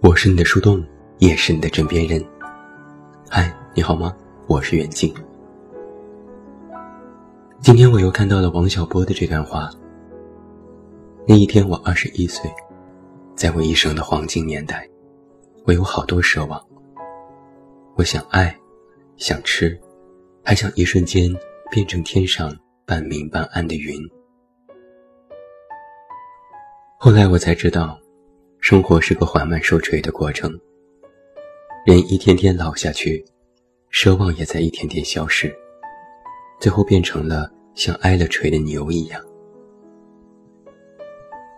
我是你的树洞，也是你的枕边人。嗨，你好吗？我是远近。今天我又看到了王小波的这段话。那一天我二十一岁，在我一生的黄金年代，我有好多奢望。我想爱，想吃，还想一瞬间变成天上半明半暗的云。后来我才知道。生活是个缓慢受锤的过程，人一天天老下去，奢望也在一天天消失，最后变成了像挨了锤的牛一样。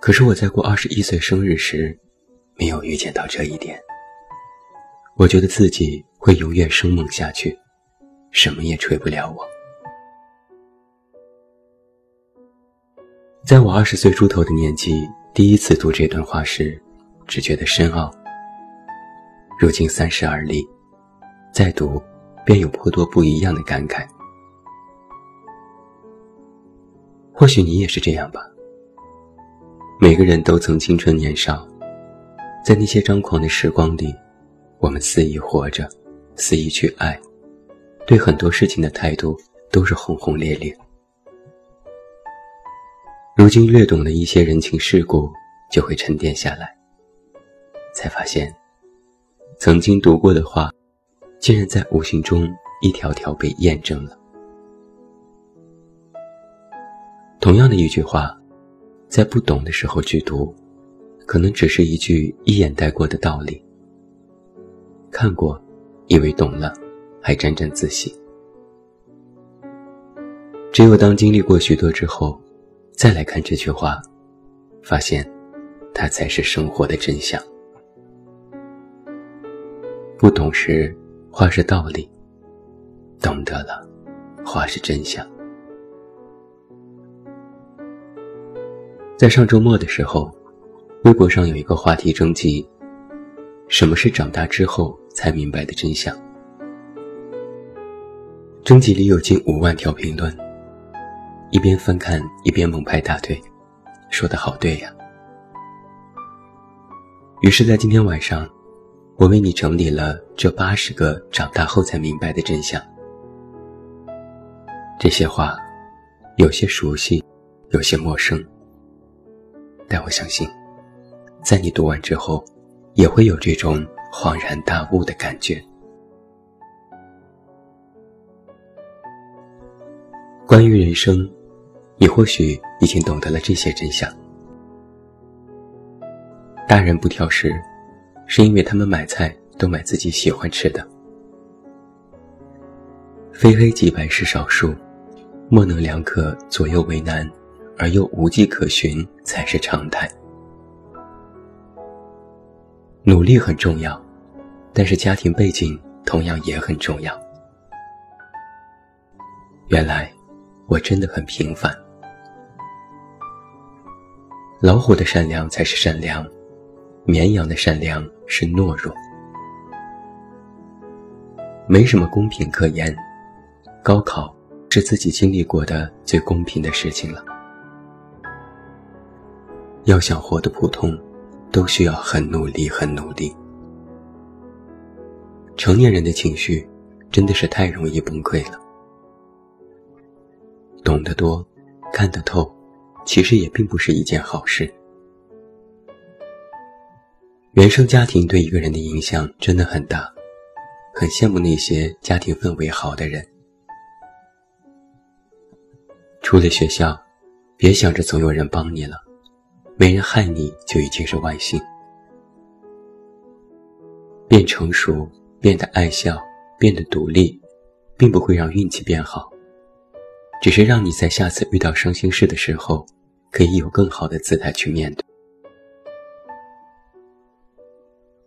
可是我在过二十一岁生日时，没有预见到这一点。我觉得自己会永远生猛下去，什么也锤不了我。在我二十岁出头的年纪，第一次读这段话时。只觉得深奥。如今三十而立，再读，便有颇多不一样的感慨。或许你也是这样吧。每个人都曾青春年少，在那些张狂的时光里，我们肆意活着，肆意去爱，对很多事情的态度都是轰轰烈烈。如今略懂了一些人情世故，就会沉淀下来。才发现，曾经读过的话，竟然在无形中一条条被验证了。同样的一句话，在不懂的时候去读，可能只是一句一眼带过的道理。看过，以为懂了，还沾沾自喜。只有当经历过许多之后，再来看这句话，发现，它才是生活的真相。不懂时，话是道理；懂得了，话是真相。在上周末的时候，微博上有一个话题征集：什么是长大之后才明白的真相？征集里有近五万条评论，一边翻看一边猛拍大腿，说的好对呀。于是，在今天晚上。我为你整理了这八十个长大后才明白的真相。这些话，有些熟悉，有些陌生，但我相信，在你读完之后，也会有这种恍然大悟的感觉。关于人生，你或许已经懂得了这些真相：大人不挑食。是因为他们买菜都买自己喜欢吃的。非黑即白是少数，模棱两可、左右为难，而又无迹可寻才是常态。努力很重要，但是家庭背景同样也很重要。原来我真的很平凡。老虎的善良才是善良。绵羊的善良是懦弱，没什么公平可言。高考是自己经历过的最公平的事情了。要想活得普通，都需要很努力，很努力。成年人的情绪真的是太容易崩溃了。懂得多，看得透，其实也并不是一件好事。原生家庭对一个人的影响真的很大，很羡慕那些家庭氛围好的人。出了学校，别想着总有人帮你了，没人害你就已经是万幸。变成熟，变得爱笑，变得独立，并不会让运气变好，只是让你在下次遇到伤心事的时候，可以有更好的姿态去面对。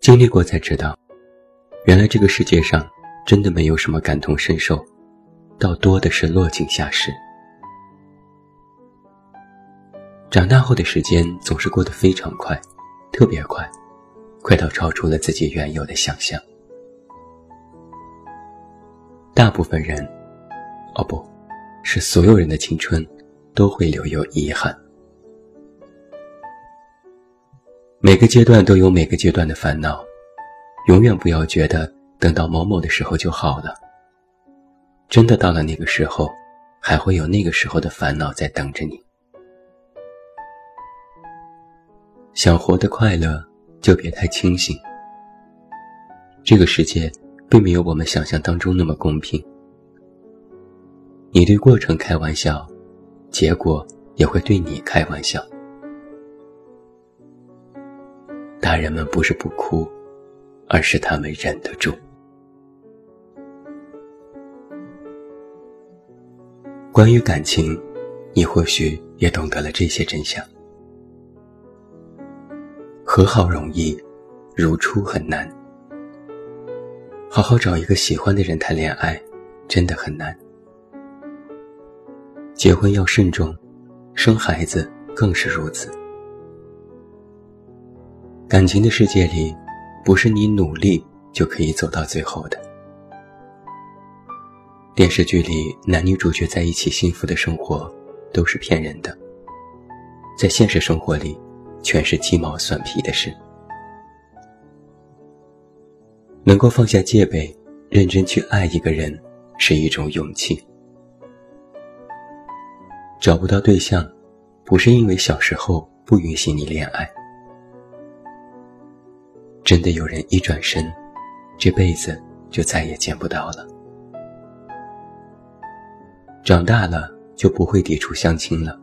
经历过才知道，原来这个世界上真的没有什么感同身受，倒多的是落井下石。长大后的时间总是过得非常快，特别快，快到超出了自己原有的想象。大部分人，哦不，是所有人的青春，都会留有遗憾。每个阶段都有每个阶段的烦恼，永远不要觉得等到某某的时候就好了。真的到了那个时候，还会有那个时候的烦恼在等着你。想活得快乐，就别太清醒。这个世界并没有我们想象当中那么公平。你对过程开玩笑，结果也会对你开玩笑。大人们不是不哭，而是他们忍得住。关于感情，你或许也懂得了这些真相。和好容易，如初很难。好好找一个喜欢的人谈恋爱，真的很难。结婚要慎重，生孩子更是如此。感情的世界里，不是你努力就可以走到最后的。电视剧里男女主角在一起幸福的生活，都是骗人的。在现实生活里。全是鸡毛蒜皮的事。能够放下戒备，认真去爱一个人，是一种勇气。找不到对象，不是因为小时候不允许你恋爱。真的有人一转身，这辈子就再也见不到了。长大了就不会抵触相亲了，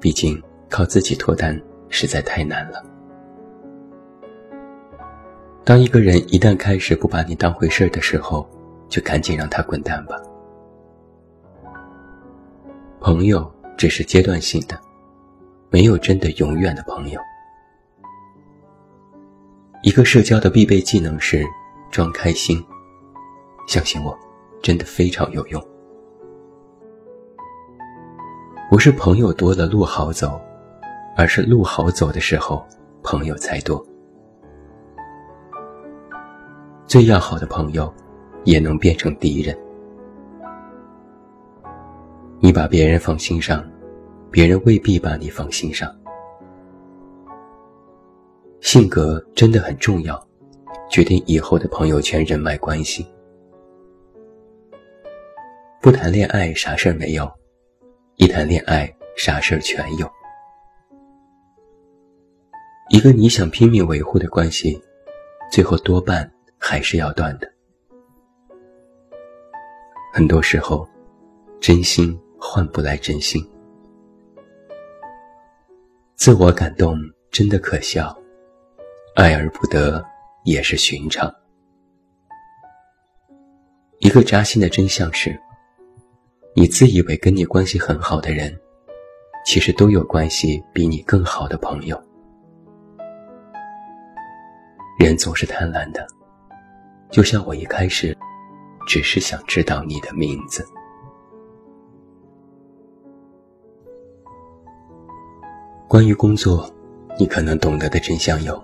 毕竟靠自己脱单。实在太难了。当一个人一旦开始不把你当回事的时候，就赶紧让他滚蛋吧。朋友只是阶段性的，没有真的永远的朋友。一个社交的必备技能是装开心，相信我，真的非常有用。不是朋友多了路好走。而是路好走的时候，朋友才多。最要好的朋友，也能变成敌人。你把别人放心上，别人未必把你放心上。性格真的很重要，决定以后的朋友圈人脉关系。不谈恋爱啥事儿没有，一谈恋爱啥事儿全有。一个你想拼命维护的关系，最后多半还是要断的。很多时候，真心换不来真心。自我感动真的可笑，爱而不得也是寻常。一个扎心的真相是，你自以为跟你关系很好的人，其实都有关系比你更好的朋友。人总是贪婪的，就像我一开始，只是想知道你的名字。关于工作，你可能懂得的真相有：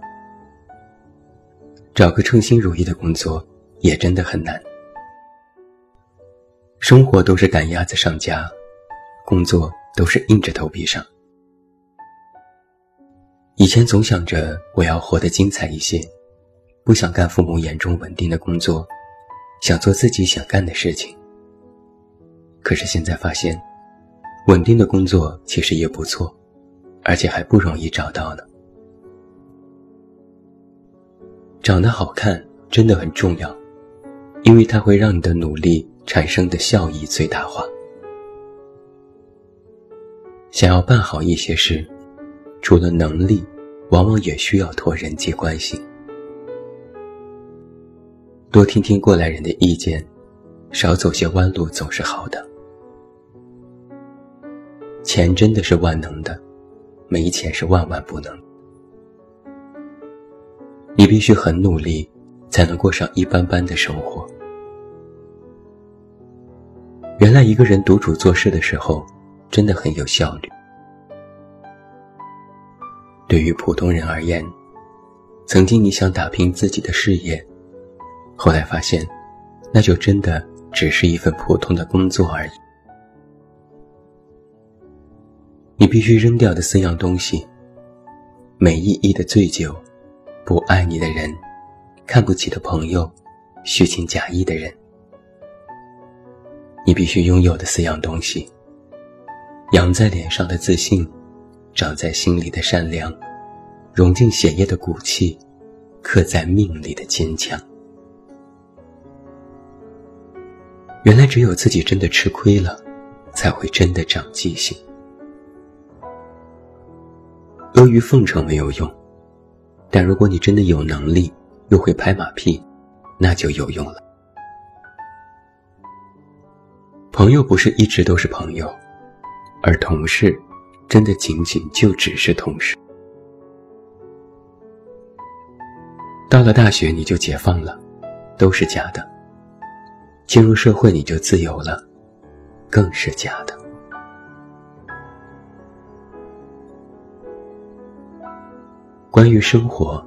找个称心如意的工作也真的很难。生活都是赶鸭子上架，工作都是硬着头皮上。以前总想着我要活得精彩一些。不想干父母眼中稳定的工作，想做自己想干的事情。可是现在发现，稳定的工作其实也不错，而且还不容易找到呢。长得好看真的很重要，因为它会让你的努力产生的效益最大化。想要办好一些事，除了能力，往往也需要托人际关系。多听听过来人的意见，少走些弯路总是好的。钱真的是万能的，没钱是万万不能。你必须很努力，才能过上一般般的生活。原来一个人独处做事的时候，真的很有效率。对于普通人而言，曾经你想打拼自己的事业，后来发现，那就真的只是一份普通的工作而已。你必须扔掉的四样东西：没意义的醉酒，不爱你的人，看不起的朋友，虚情假意的人。你必须拥有的四样东西：扬在脸上的自信，长在心里的善良。融进血液的骨气，刻在命里的坚强。原来只有自己真的吃亏了，才会真的长记性。阿谀奉承没有用，但如果你真的有能力，又会拍马屁，那就有用了。朋友不是一直都是朋友，而同事，真的仅仅就只是同事。到了大学你就解放了，都是假的；进入社会你就自由了，更是假的。关于生活，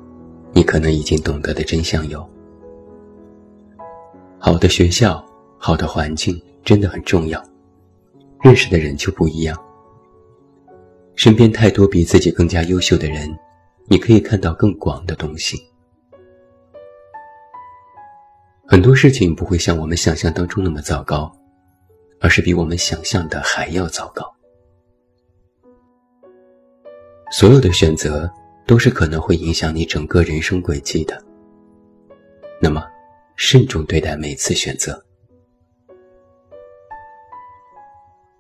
你可能已经懂得的真相有：好的学校、好的环境真的很重要，认识的人就不一样。身边太多比自己更加优秀的人，你可以看到更广的东西。很多事情不会像我们想象当中那么糟糕，而是比我们想象的还要糟糕。所有的选择都是可能会影响你整个人生轨迹的。那么，慎重对待每次选择。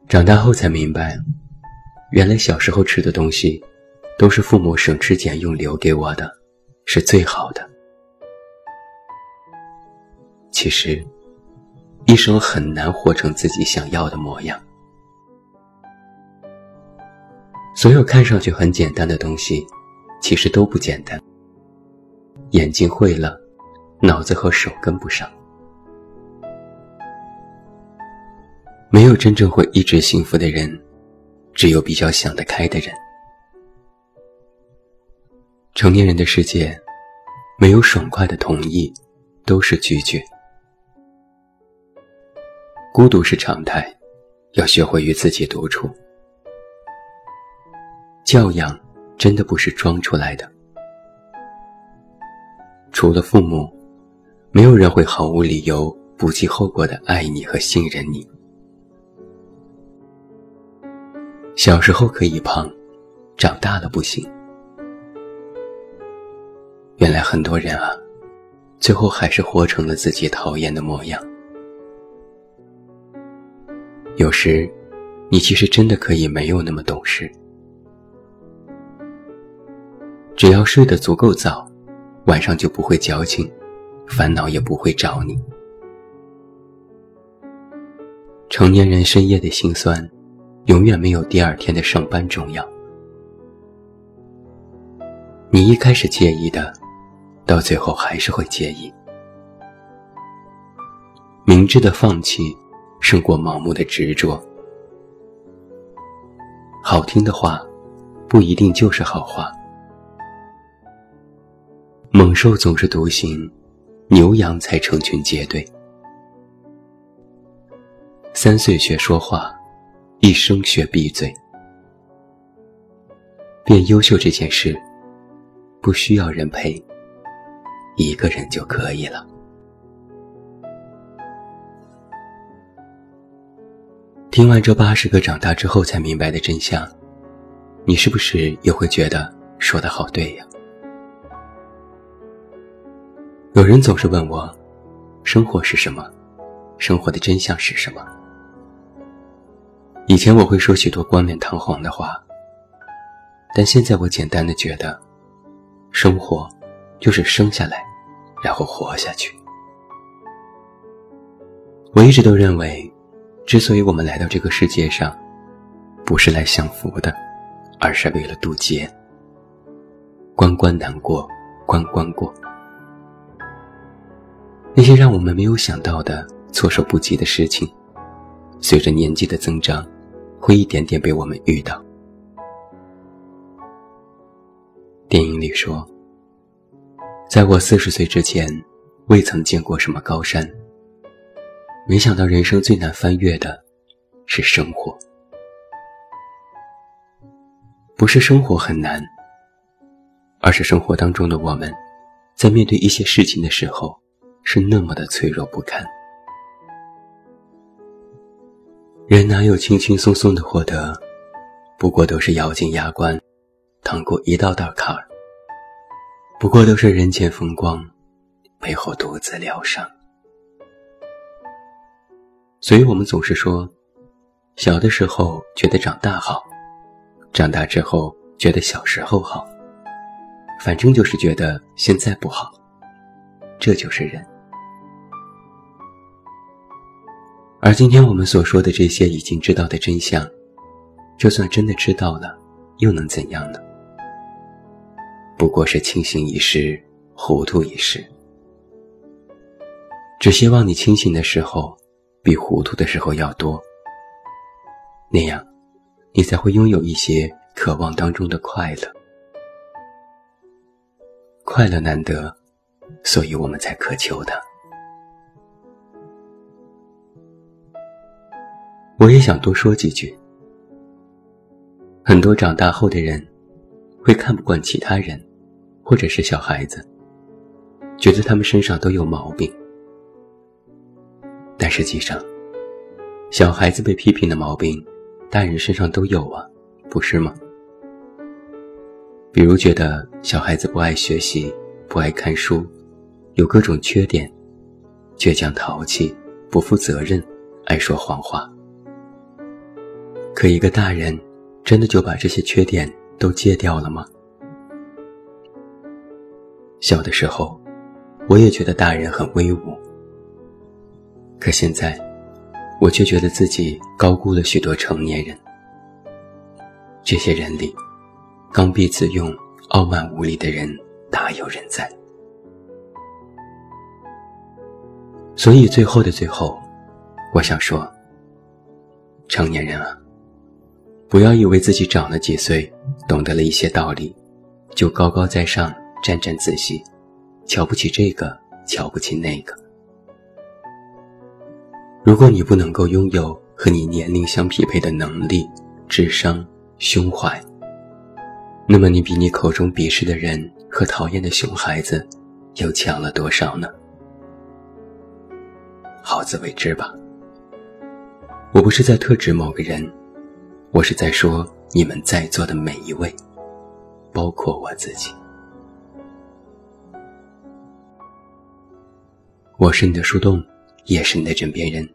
长大后才明白，原来小时候吃的东西，都是父母省吃俭用留给我的，是最好的。其实，一生很难活成自己想要的模样。所有看上去很简单的东西，其实都不简单。眼睛会了，脑子和手跟不上。没有真正会一直幸福的人，只有比较想得开的人。成年人的世界，没有爽快的同意，都是拒绝。孤独是常态，要学会与自己独处。教养真的不是装出来的。除了父母，没有人会毫无理由、不计后果的爱你和信任你。小时候可以胖，长大了不行。原来很多人啊，最后还是活成了自己讨厌的模样。有时，你其实真的可以没有那么懂事。只要睡得足够早，晚上就不会矫情，烦恼也不会找你。成年人深夜的心酸，永远没有第二天的上班重要。你一开始介意的，到最后还是会介意。明智的放弃。胜过盲目的执着。好听的话，不一定就是好话。猛兽总是独行，牛羊才成群结队。三岁学说话，一生学闭嘴。变优秀这件事，不需要人陪，一个人就可以了。听完这八十个长大之后才明白的真相，你是不是也会觉得说的好对呀？有人总是问我，生活是什么？生活的真相是什么？以前我会说许多冠冕堂皇的话，但现在我简单的觉得，生活就是生下来，然后活下去。我一直都认为。之所以我们来到这个世界上，不是来享福的，而是为了渡劫。关关难过，关关过。那些让我们没有想到的、措手不及的事情，随着年纪的增长，会一点点被我们遇到。电影里说：“在我四十岁之前，未曾见过什么高山。没想到人生最难翻越的，是生活。不是生活很难，而是生活当中的我们，在面对一些事情的时候，是那么的脆弱不堪。人哪有轻轻松松的获得？不过都是咬紧牙关，趟过一道道坎儿。不过都是人前风光，背后独自疗伤。所以我们总是说，小的时候觉得长大好，长大之后觉得小时候好，反正就是觉得现在不好。这就是人。而今天我们所说的这些已经知道的真相，就算真的知道了，又能怎样呢？不过是清醒一时，糊涂一时。只希望你清醒的时候。比糊涂的时候要多，那样，你才会拥有一些渴望当中的快乐。快乐难得，所以我们才渴求它。我也想多说几句。很多长大后的人，会看不惯其他人，或者是小孩子，觉得他们身上都有毛病。但实际上，小孩子被批评的毛病，大人身上都有啊，不是吗？比如觉得小孩子不爱学习、不爱看书，有各种缺点，倔强淘气、不负责任、爱说谎话。可一个大人，真的就把这些缺点都戒掉了吗？小的时候，我也觉得大人很威武。可现在，我却觉得自己高估了许多成年人。这些人里，刚愎自用、傲慢无礼的人大有人在。所以最后的最后，我想说：成年人啊，不要以为自己长了几岁，懂得了一些道理，就高高在上、沾沾自喜，瞧不起这个，瞧不起那个。如果你不能够拥有和你年龄相匹配的能力、智商、胸怀，那么你比你口中鄙视的人和讨厌的熊孩子，又强了多少呢？好自为之吧。我不是在特指某个人，我是在说你们在座的每一位，包括我自己。我是你的树洞。也是你的枕边人。